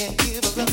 can't give up.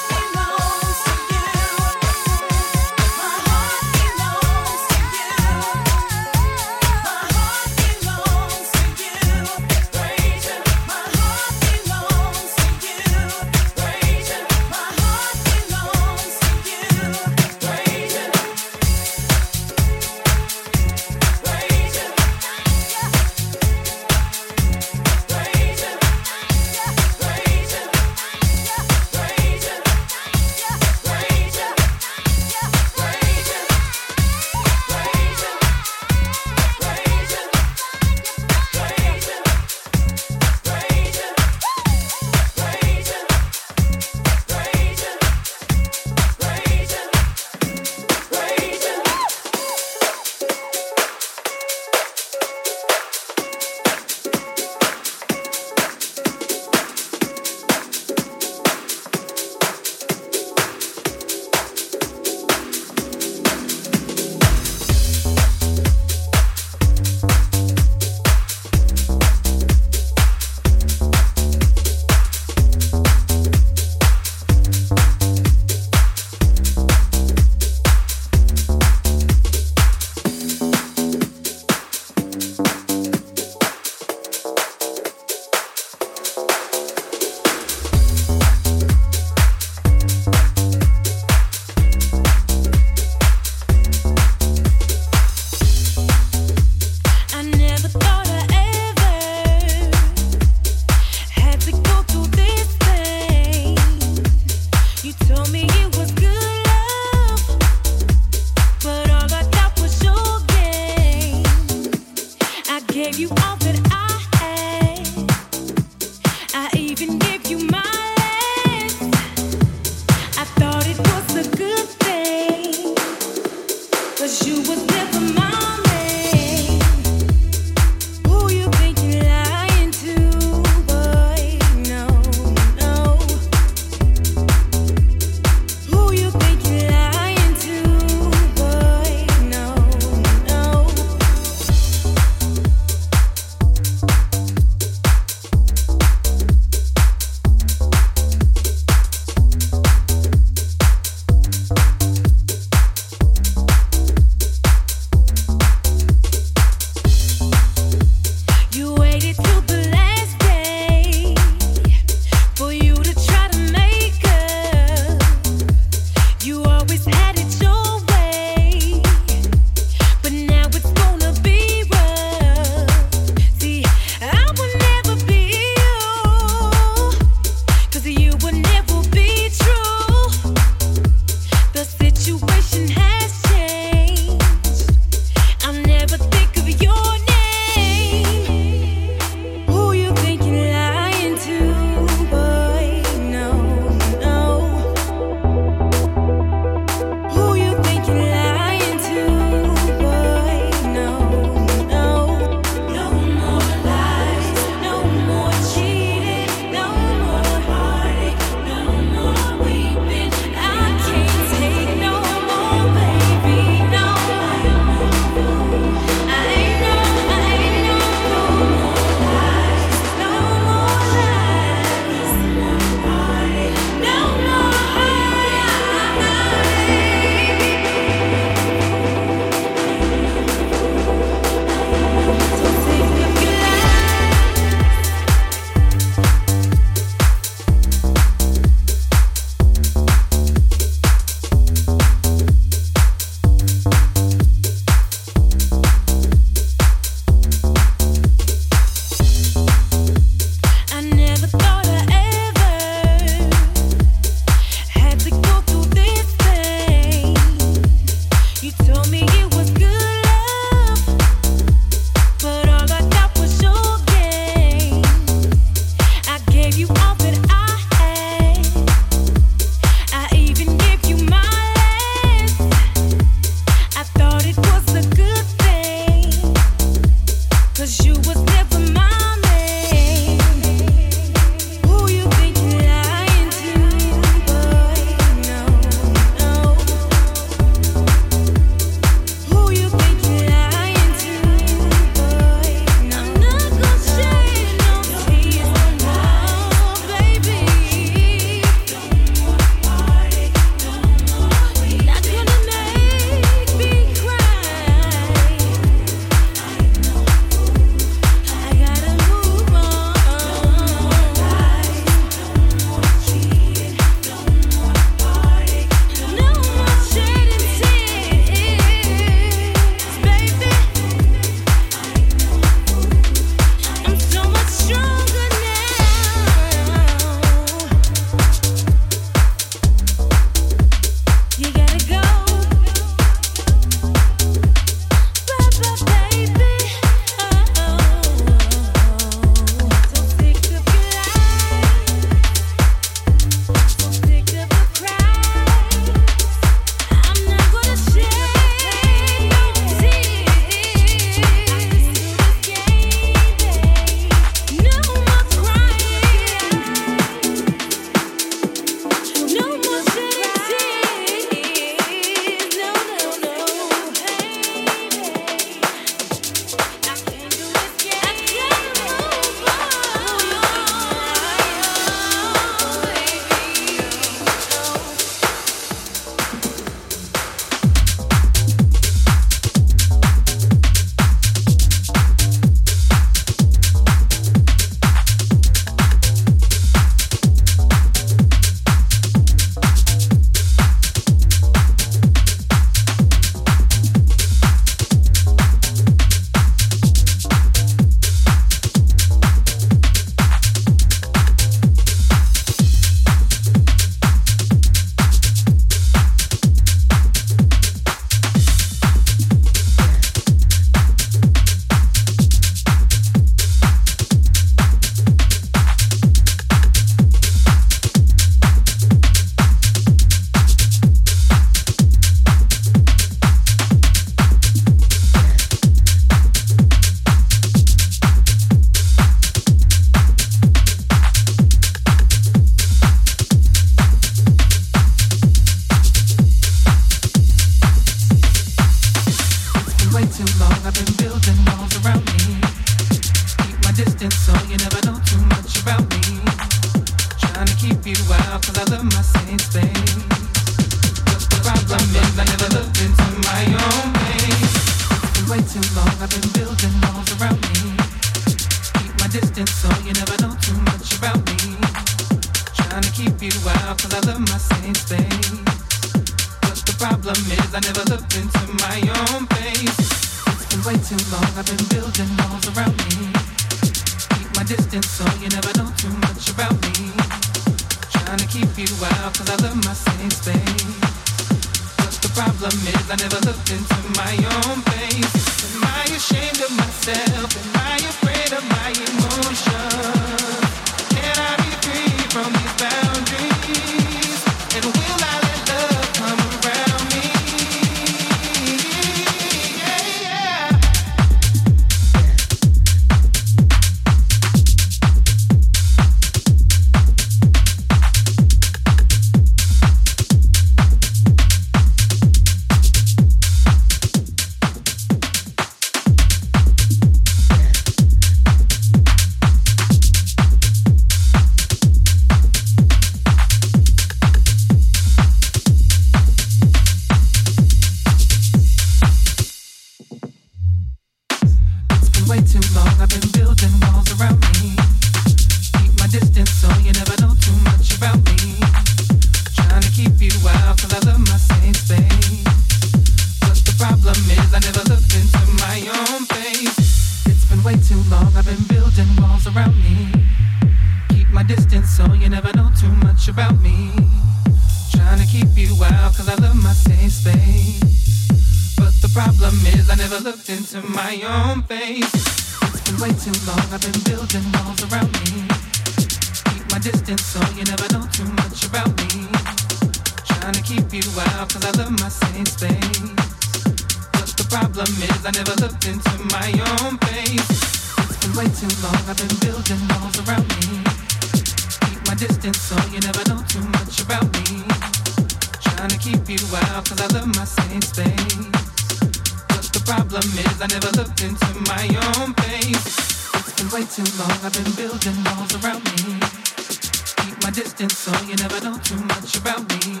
know too much about me.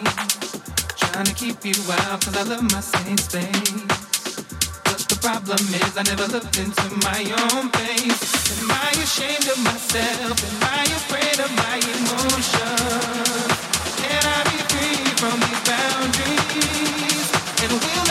Trying to keep you out, cause I love my same space. But the problem is, I never looked into my own face. Am I ashamed of myself? Am I afraid of my emotions? Can I be free from these boundaries? And will